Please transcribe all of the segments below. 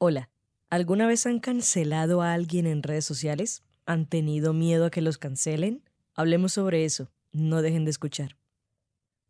Hola, ¿alguna vez han cancelado a alguien en redes sociales? ¿Han tenido miedo a que los cancelen? Hablemos sobre eso, no dejen de escuchar.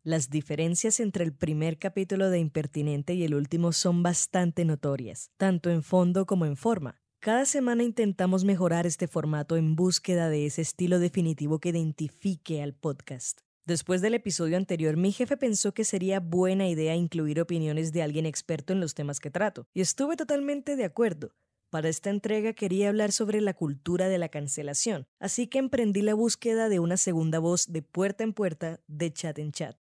Las diferencias entre el primer capítulo de Impertinente y el último son bastante notorias, tanto en fondo como en forma. Cada semana intentamos mejorar este formato en búsqueda de ese estilo definitivo que identifique al podcast. Después del episodio anterior, mi jefe pensó que sería buena idea incluir opiniones de alguien experto en los temas que trato, y estuve totalmente de acuerdo. Para esta entrega quería hablar sobre la cultura de la cancelación, así que emprendí la búsqueda de una segunda voz de puerta en puerta, de chat en chat.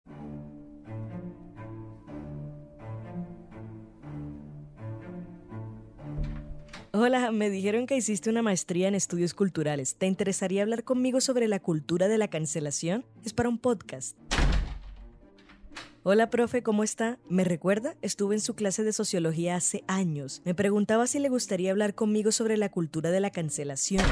Hola, me dijeron que hiciste una maestría en estudios culturales. ¿Te interesaría hablar conmigo sobre la cultura de la cancelación? Es para un podcast. Hola, profe, ¿cómo está? ¿Me recuerda? Estuve en su clase de sociología hace años. Me preguntaba si le gustaría hablar conmigo sobre la cultura de la cancelación.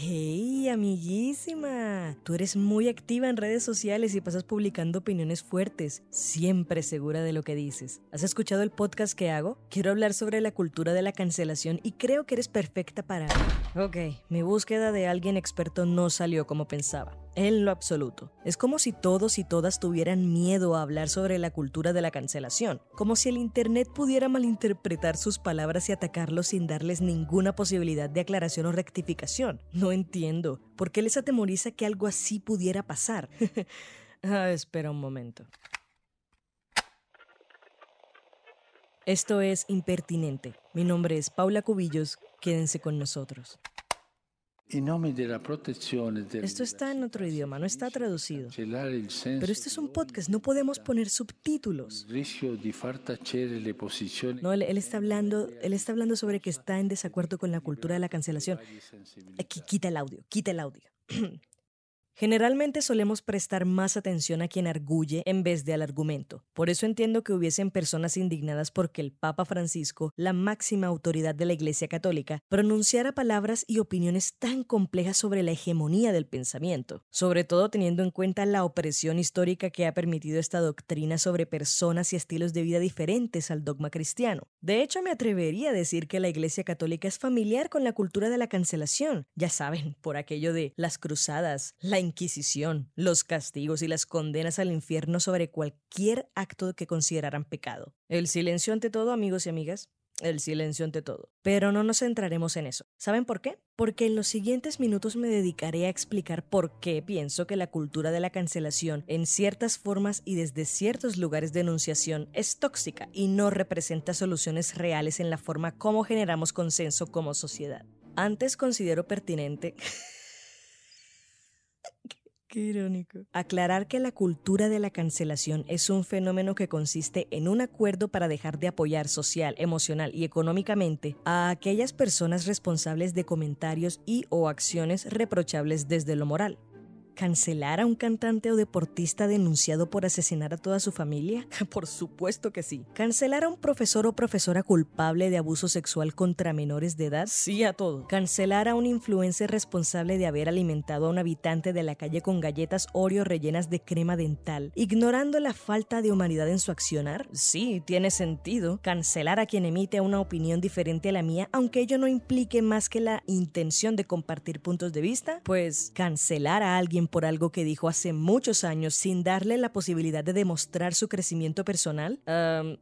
¡Hey, amiguísima! Tú eres muy activa en redes sociales y pasas publicando opiniones fuertes, siempre segura de lo que dices. ¿Has escuchado el podcast que hago? Quiero hablar sobre la cultura de la cancelación y creo que eres perfecta para... Ok, mi búsqueda de alguien experto no salió como pensaba en lo absoluto. Es como si todos y todas tuvieran miedo a hablar sobre la cultura de la cancelación, como si el Internet pudiera malinterpretar sus palabras y atacarlos sin darles ninguna posibilidad de aclaración o rectificación. No entiendo. ¿Por qué les atemoriza que algo así pudiera pasar? ah, espera un momento. Esto es Impertinente. Mi nombre es Paula Cubillos. Quédense con nosotros. Esto está en otro idioma, no está traducido. Pero esto es un podcast, no podemos poner subtítulos. No, él, él, está hablando, él está hablando sobre que está en desacuerdo con la cultura de la cancelación. Aquí, quita el audio, quita el audio. Generalmente solemos prestar más atención a quien arguye en vez de al argumento. Por eso entiendo que hubiesen personas indignadas porque el Papa Francisco, la máxima autoridad de la Iglesia Católica, pronunciara palabras y opiniones tan complejas sobre la hegemonía del pensamiento, sobre todo teniendo en cuenta la opresión histórica que ha permitido esta doctrina sobre personas y estilos de vida diferentes al dogma cristiano. De hecho, me atrevería a decir que la Iglesia Católica es familiar con la cultura de la cancelación, ya saben, por aquello de las cruzadas, la Inquisición, los castigos y las condenas al infierno sobre cualquier acto que consideraran pecado. El silencio ante todo, amigos y amigas. El silencio ante todo. Pero no nos centraremos en eso. ¿Saben por qué? Porque en los siguientes minutos me dedicaré a explicar por qué pienso que la cultura de la cancelación en ciertas formas y desde ciertos lugares de enunciación es tóxica y no representa soluciones reales en la forma como generamos consenso como sociedad. Antes considero pertinente Qué irónico. Aclarar que la cultura de la cancelación es un fenómeno que consiste en un acuerdo para dejar de apoyar social, emocional y económicamente a aquellas personas responsables de comentarios y o acciones reprochables desde lo moral. ¿Cancelar a un cantante o deportista denunciado por asesinar a toda su familia? Por supuesto que sí. ¿Cancelar a un profesor o profesora culpable de abuso sexual contra menores de edad? Sí a todo. ¿Cancelar a un influencer responsable de haber alimentado a un habitante de la calle con galletas Oreo rellenas de crema dental, ignorando la falta de humanidad en su accionar? Sí, tiene sentido. ¿Cancelar a quien emite una opinión diferente a la mía, aunque ello no implique más que la intención de compartir puntos de vista? Pues cancelar a alguien por algo que dijo hace muchos años sin darle la posibilidad de demostrar su crecimiento personal?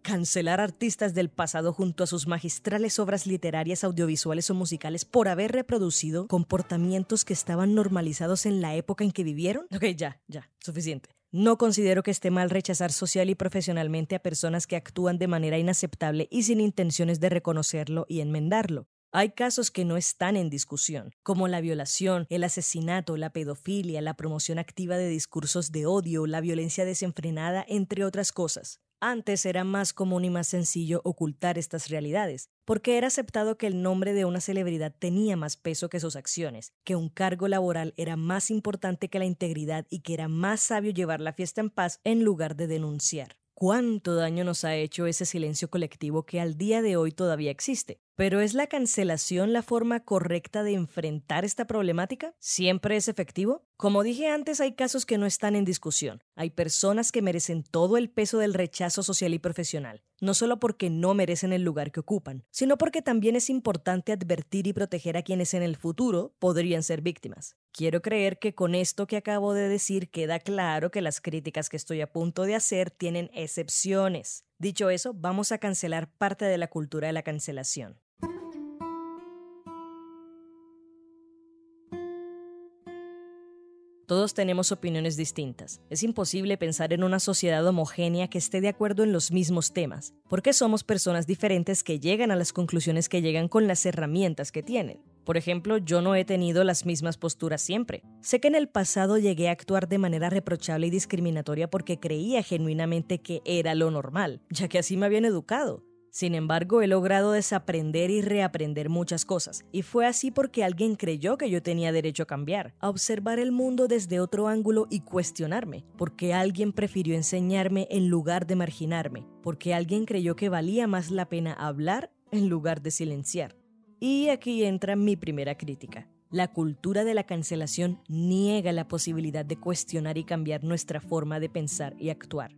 ¿Cancelar artistas del pasado junto a sus magistrales obras literarias, audiovisuales o musicales por haber reproducido comportamientos que estaban normalizados en la época en que vivieron? Ok, ya, ya, suficiente. No considero que esté mal rechazar social y profesionalmente a personas que actúan de manera inaceptable y sin intenciones de reconocerlo y enmendarlo. Hay casos que no están en discusión, como la violación, el asesinato, la pedofilia, la promoción activa de discursos de odio, la violencia desenfrenada, entre otras cosas. Antes era más común y más sencillo ocultar estas realidades, porque era aceptado que el nombre de una celebridad tenía más peso que sus acciones, que un cargo laboral era más importante que la integridad y que era más sabio llevar la fiesta en paz en lugar de denunciar. ¿Cuánto daño nos ha hecho ese silencio colectivo que al día de hoy todavía existe? ¿Pero es la cancelación la forma correcta de enfrentar esta problemática? ¿Siempre es efectivo? Como dije antes, hay casos que no están en discusión. Hay personas que merecen todo el peso del rechazo social y profesional, no solo porque no merecen el lugar que ocupan, sino porque también es importante advertir y proteger a quienes en el futuro podrían ser víctimas. Quiero creer que con esto que acabo de decir queda claro que las críticas que estoy a punto de hacer tienen excepciones. Dicho eso, vamos a cancelar parte de la cultura de la cancelación. Todos tenemos opiniones distintas. Es imposible pensar en una sociedad homogénea que esté de acuerdo en los mismos temas, porque somos personas diferentes que llegan a las conclusiones que llegan con las herramientas que tienen. Por ejemplo, yo no he tenido las mismas posturas siempre. Sé que en el pasado llegué a actuar de manera reprochable y discriminatoria porque creía genuinamente que era lo normal, ya que así me habían educado. Sin embargo, he logrado desaprender y reaprender muchas cosas, y fue así porque alguien creyó que yo tenía derecho a cambiar, a observar el mundo desde otro ángulo y cuestionarme, porque alguien prefirió enseñarme en lugar de marginarme, porque alguien creyó que valía más la pena hablar en lugar de silenciar. Y aquí entra mi primera crítica. La cultura de la cancelación niega la posibilidad de cuestionar y cambiar nuestra forma de pensar y actuar.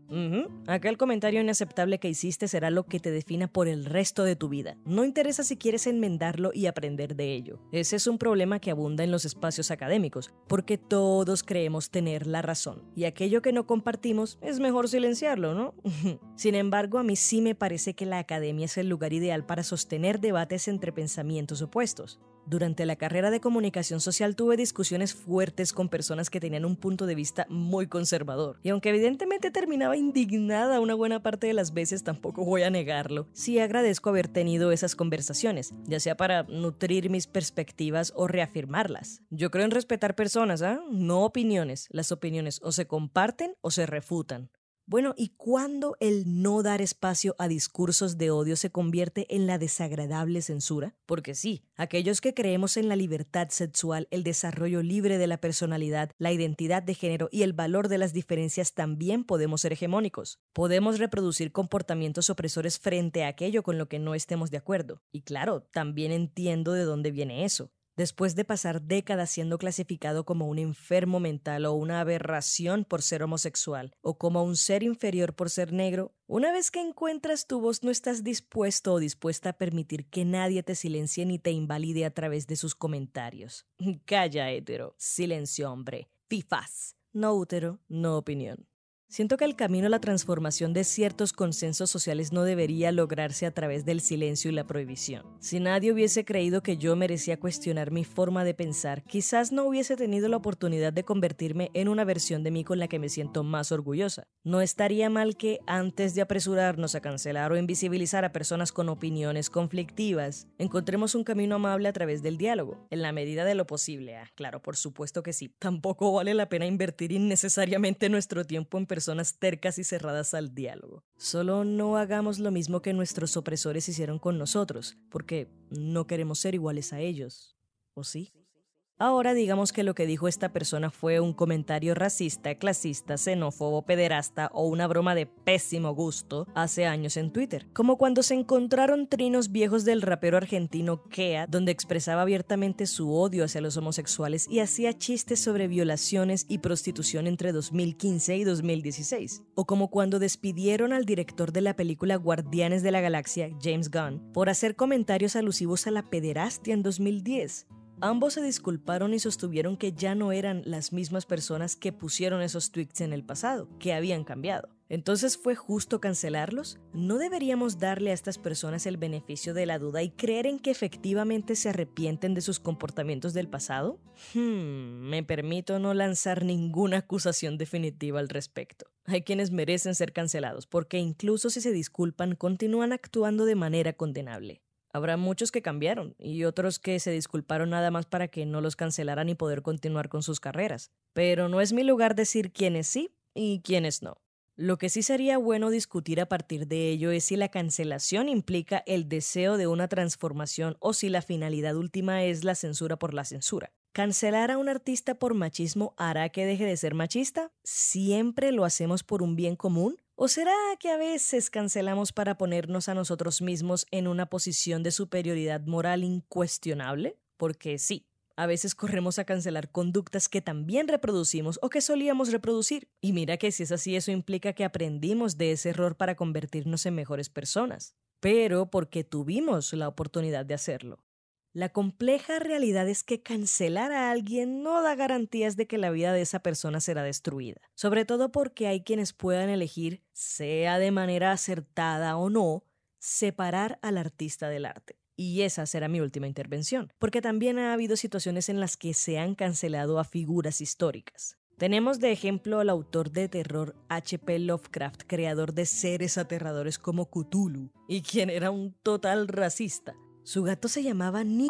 Aquel comentario inaceptable que hiciste será lo que te defina por el resto de tu vida. No interesa si quieres enmendarlo y aprender de ello. Ese es un problema que abunda en los espacios académicos, porque todos creemos tener la razón, y aquello que no compartimos es mejor silenciarlo, ¿no? Sin embargo, a mí sí me parece que la academia es el lugar ideal para sostener debates entre pensamientos opuestos. Durante la carrera de comunicación social tuve discusiones fuertes con personas que tenían un punto de vista muy conservador. Y aunque evidentemente terminaba indignada una buena parte de las veces, tampoco voy a negarlo, sí agradezco haber tenido esas conversaciones, ya sea para nutrir mis perspectivas o reafirmarlas. Yo creo en respetar personas, ¿ah? No opiniones. Las opiniones o se comparten o se refutan. Bueno, ¿y cuándo el no dar espacio a discursos de odio se convierte en la desagradable censura? Porque sí, aquellos que creemos en la libertad sexual, el desarrollo libre de la personalidad, la identidad de género y el valor de las diferencias también podemos ser hegemónicos. Podemos reproducir comportamientos opresores frente a aquello con lo que no estemos de acuerdo. Y claro, también entiendo de dónde viene eso después de pasar décadas siendo clasificado como un enfermo mental o una aberración por ser homosexual o como un ser inferior por ser negro, una vez que encuentras tu voz no estás dispuesto o dispuesta a permitir que nadie te silencie ni te invalide a través de sus comentarios. Calla, hétero. Silencio, hombre. Fifas. No útero, no opinión. Siento que el camino a la transformación de ciertos consensos sociales no debería lograrse a través del silencio y la prohibición. Si nadie hubiese creído que yo merecía cuestionar mi forma de pensar, quizás no hubiese tenido la oportunidad de convertirme en una versión de mí con la que me siento más orgullosa. No estaría mal que, antes de apresurarnos a cancelar o invisibilizar a personas con opiniones conflictivas, encontremos un camino amable a través del diálogo, en la medida de lo posible. Ah, claro, por supuesto que sí. Tampoco vale la pena invertir innecesariamente nuestro tiempo en personas tercas y cerradas al diálogo. Solo no hagamos lo mismo que nuestros opresores hicieron con nosotros, porque no queremos ser iguales a ellos. ¿O sí? Ahora digamos que lo que dijo esta persona fue un comentario racista, clasista, xenófobo, pederasta o una broma de pésimo gusto hace años en Twitter, como cuando se encontraron trinos viejos del rapero argentino Kea, donde expresaba abiertamente su odio hacia los homosexuales y hacía chistes sobre violaciones y prostitución entre 2015 y 2016, o como cuando despidieron al director de la película Guardianes de la Galaxia, James Gunn, por hacer comentarios alusivos a la pederastia en 2010. Ambos se disculparon y sostuvieron que ya no eran las mismas personas que pusieron esos tweets en el pasado, que habían cambiado. Entonces, ¿fue justo cancelarlos? ¿No deberíamos darle a estas personas el beneficio de la duda y creer en que efectivamente se arrepienten de sus comportamientos del pasado? Hmm, me permito no lanzar ninguna acusación definitiva al respecto. Hay quienes merecen ser cancelados porque incluso si se disculpan continúan actuando de manera condenable. Habrá muchos que cambiaron y otros que se disculparon nada más para que no los cancelaran y poder continuar con sus carreras. Pero no es mi lugar decir quiénes sí y quiénes no. Lo que sí sería bueno discutir a partir de ello es si la cancelación implica el deseo de una transformación o si la finalidad última es la censura por la censura. ¿Cancelar a un artista por machismo hará que deje de ser machista? ¿Siempre lo hacemos por un bien común? ¿O será que a veces cancelamos para ponernos a nosotros mismos en una posición de superioridad moral incuestionable? Porque sí, a veces corremos a cancelar conductas que también reproducimos o que solíamos reproducir. Y mira que si es así, eso implica que aprendimos de ese error para convertirnos en mejores personas. Pero porque tuvimos la oportunidad de hacerlo. La compleja realidad es que cancelar a alguien no da garantías de que la vida de esa persona será destruida, sobre todo porque hay quienes puedan elegir, sea de manera acertada o no, separar al artista del arte. Y esa será mi última intervención, porque también ha habido situaciones en las que se han cancelado a figuras históricas. Tenemos de ejemplo al autor de terror H.P. Lovecraft, creador de seres aterradores como Cthulhu, y quien era un total racista. Su gato se llamaba Ni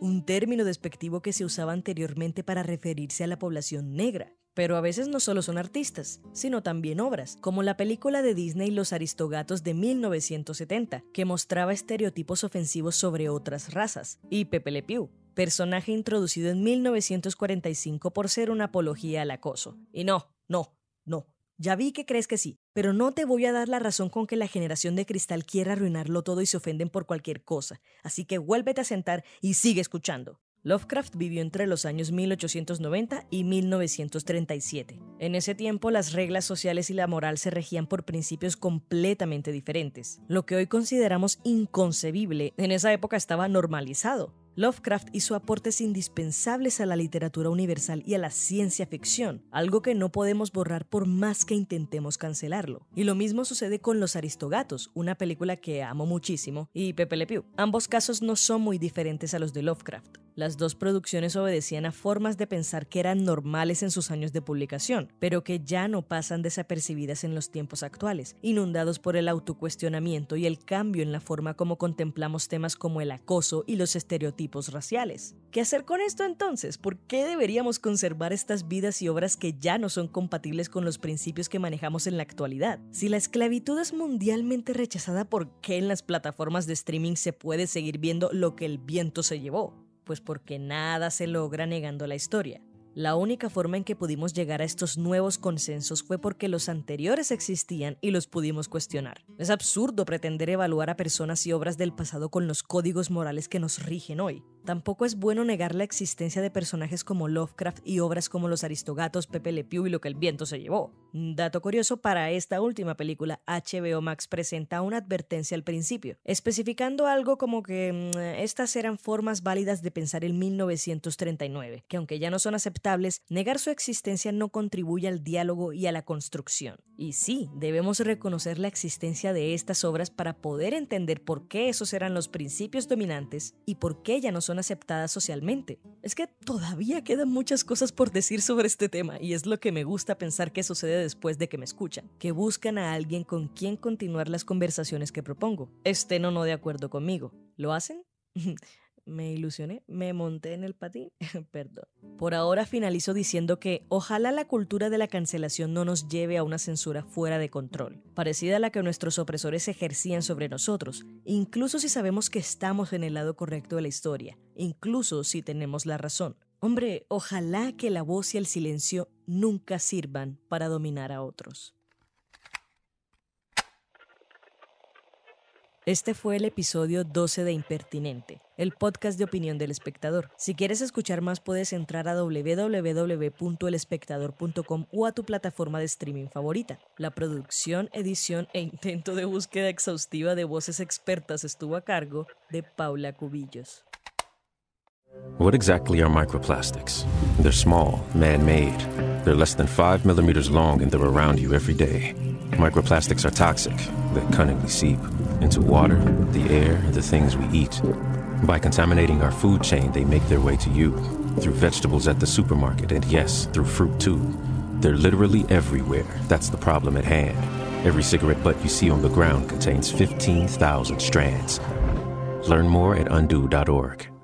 un término despectivo que se usaba anteriormente para referirse a la población negra. Pero a veces no solo son artistas, sino también obras, como la película de Disney Los Aristogatos de 1970, que mostraba estereotipos ofensivos sobre otras razas, y Pepe Le Pew, personaje introducido en 1945 por ser una apología al acoso. Y no, no, no, ya vi que crees que sí, pero no te voy a dar la razón con que la generación de cristal quiera arruinarlo todo y se ofenden por cualquier cosa. Así que vuélvete a sentar y sigue escuchando. Lovecraft vivió entre los años 1890 y 1937. En ese tiempo las reglas sociales y la moral se regían por principios completamente diferentes. Lo que hoy consideramos inconcebible en esa época estaba normalizado. Lovecraft hizo aportes indispensables a la literatura universal y a la ciencia ficción, algo que no podemos borrar por más que intentemos cancelarlo. Y lo mismo sucede con Los Aristogatos, una película que amo muchísimo, y Pepe Le Pew. Ambos casos no son muy diferentes a los de Lovecraft. Las dos producciones obedecían a formas de pensar que eran normales en sus años de publicación, pero que ya no pasan desapercibidas en los tiempos actuales, inundados por el autocuestionamiento y el cambio en la forma como contemplamos temas como el acoso y los estereotipos raciales. ¿Qué hacer con esto entonces? ¿Por qué deberíamos conservar estas vidas y obras que ya no son compatibles con los principios que manejamos en la actualidad? Si la esclavitud es mundialmente rechazada, ¿por qué en las plataformas de streaming se puede seguir viendo lo que el viento se llevó? pues porque nada se logra negando la historia. La única forma en que pudimos llegar a estos nuevos consensos fue porque los anteriores existían y los pudimos cuestionar. Es absurdo pretender evaluar a personas y obras del pasado con los códigos morales que nos rigen hoy. Tampoco es bueno negar la existencia de personajes como Lovecraft y obras como Los Aristogatos, Pepe Le Pew y Lo que el viento se llevó. Dato curioso, para esta última película, HBO Max presenta una advertencia al principio, especificando algo como que mm, estas eran formas válidas de pensar en 1939, que aunque ya no son aceptables, negar su existencia no contribuye al diálogo y a la construcción. Y sí, debemos reconocer la existencia de estas obras para poder entender por qué esos eran los principios dominantes y por qué ya no son aceptadas socialmente. Es que todavía quedan muchas cosas por decir sobre este tema y es lo que me gusta pensar que sucede después de que me escuchan, que buscan a alguien con quien continuar las conversaciones que propongo. Estén o no de acuerdo conmigo. ¿Lo hacen? me ilusioné, me monté en el patín, perdón. Por ahora finalizo diciendo que ojalá la cultura de la cancelación no nos lleve a una censura fuera de control, parecida a la que nuestros opresores ejercían sobre nosotros, incluso si sabemos que estamos en el lado correcto de la historia, incluso si tenemos la razón. Hombre, ojalá que la voz y el silencio nunca sirvan para dominar a otros. Este fue el episodio 12 de Impertinente, el podcast de opinión del espectador. Si quieres escuchar más puedes entrar a www.elespectador.com o a tu plataforma de streaming favorita. La producción, edición e intento de búsqueda exhaustiva de voces expertas estuvo a cargo de Paula Cubillos. What exactly are microplastics? They're small, man made. They're less than five millimeters long and they're around you every day. Microplastics are toxic. They cunningly seep into water, the air, the things we eat. By contaminating our food chain, they make their way to you through vegetables at the supermarket, and yes, through fruit too. They're literally everywhere. That's the problem at hand. Every cigarette butt you see on the ground contains 15,000 strands. Learn more at undo.org.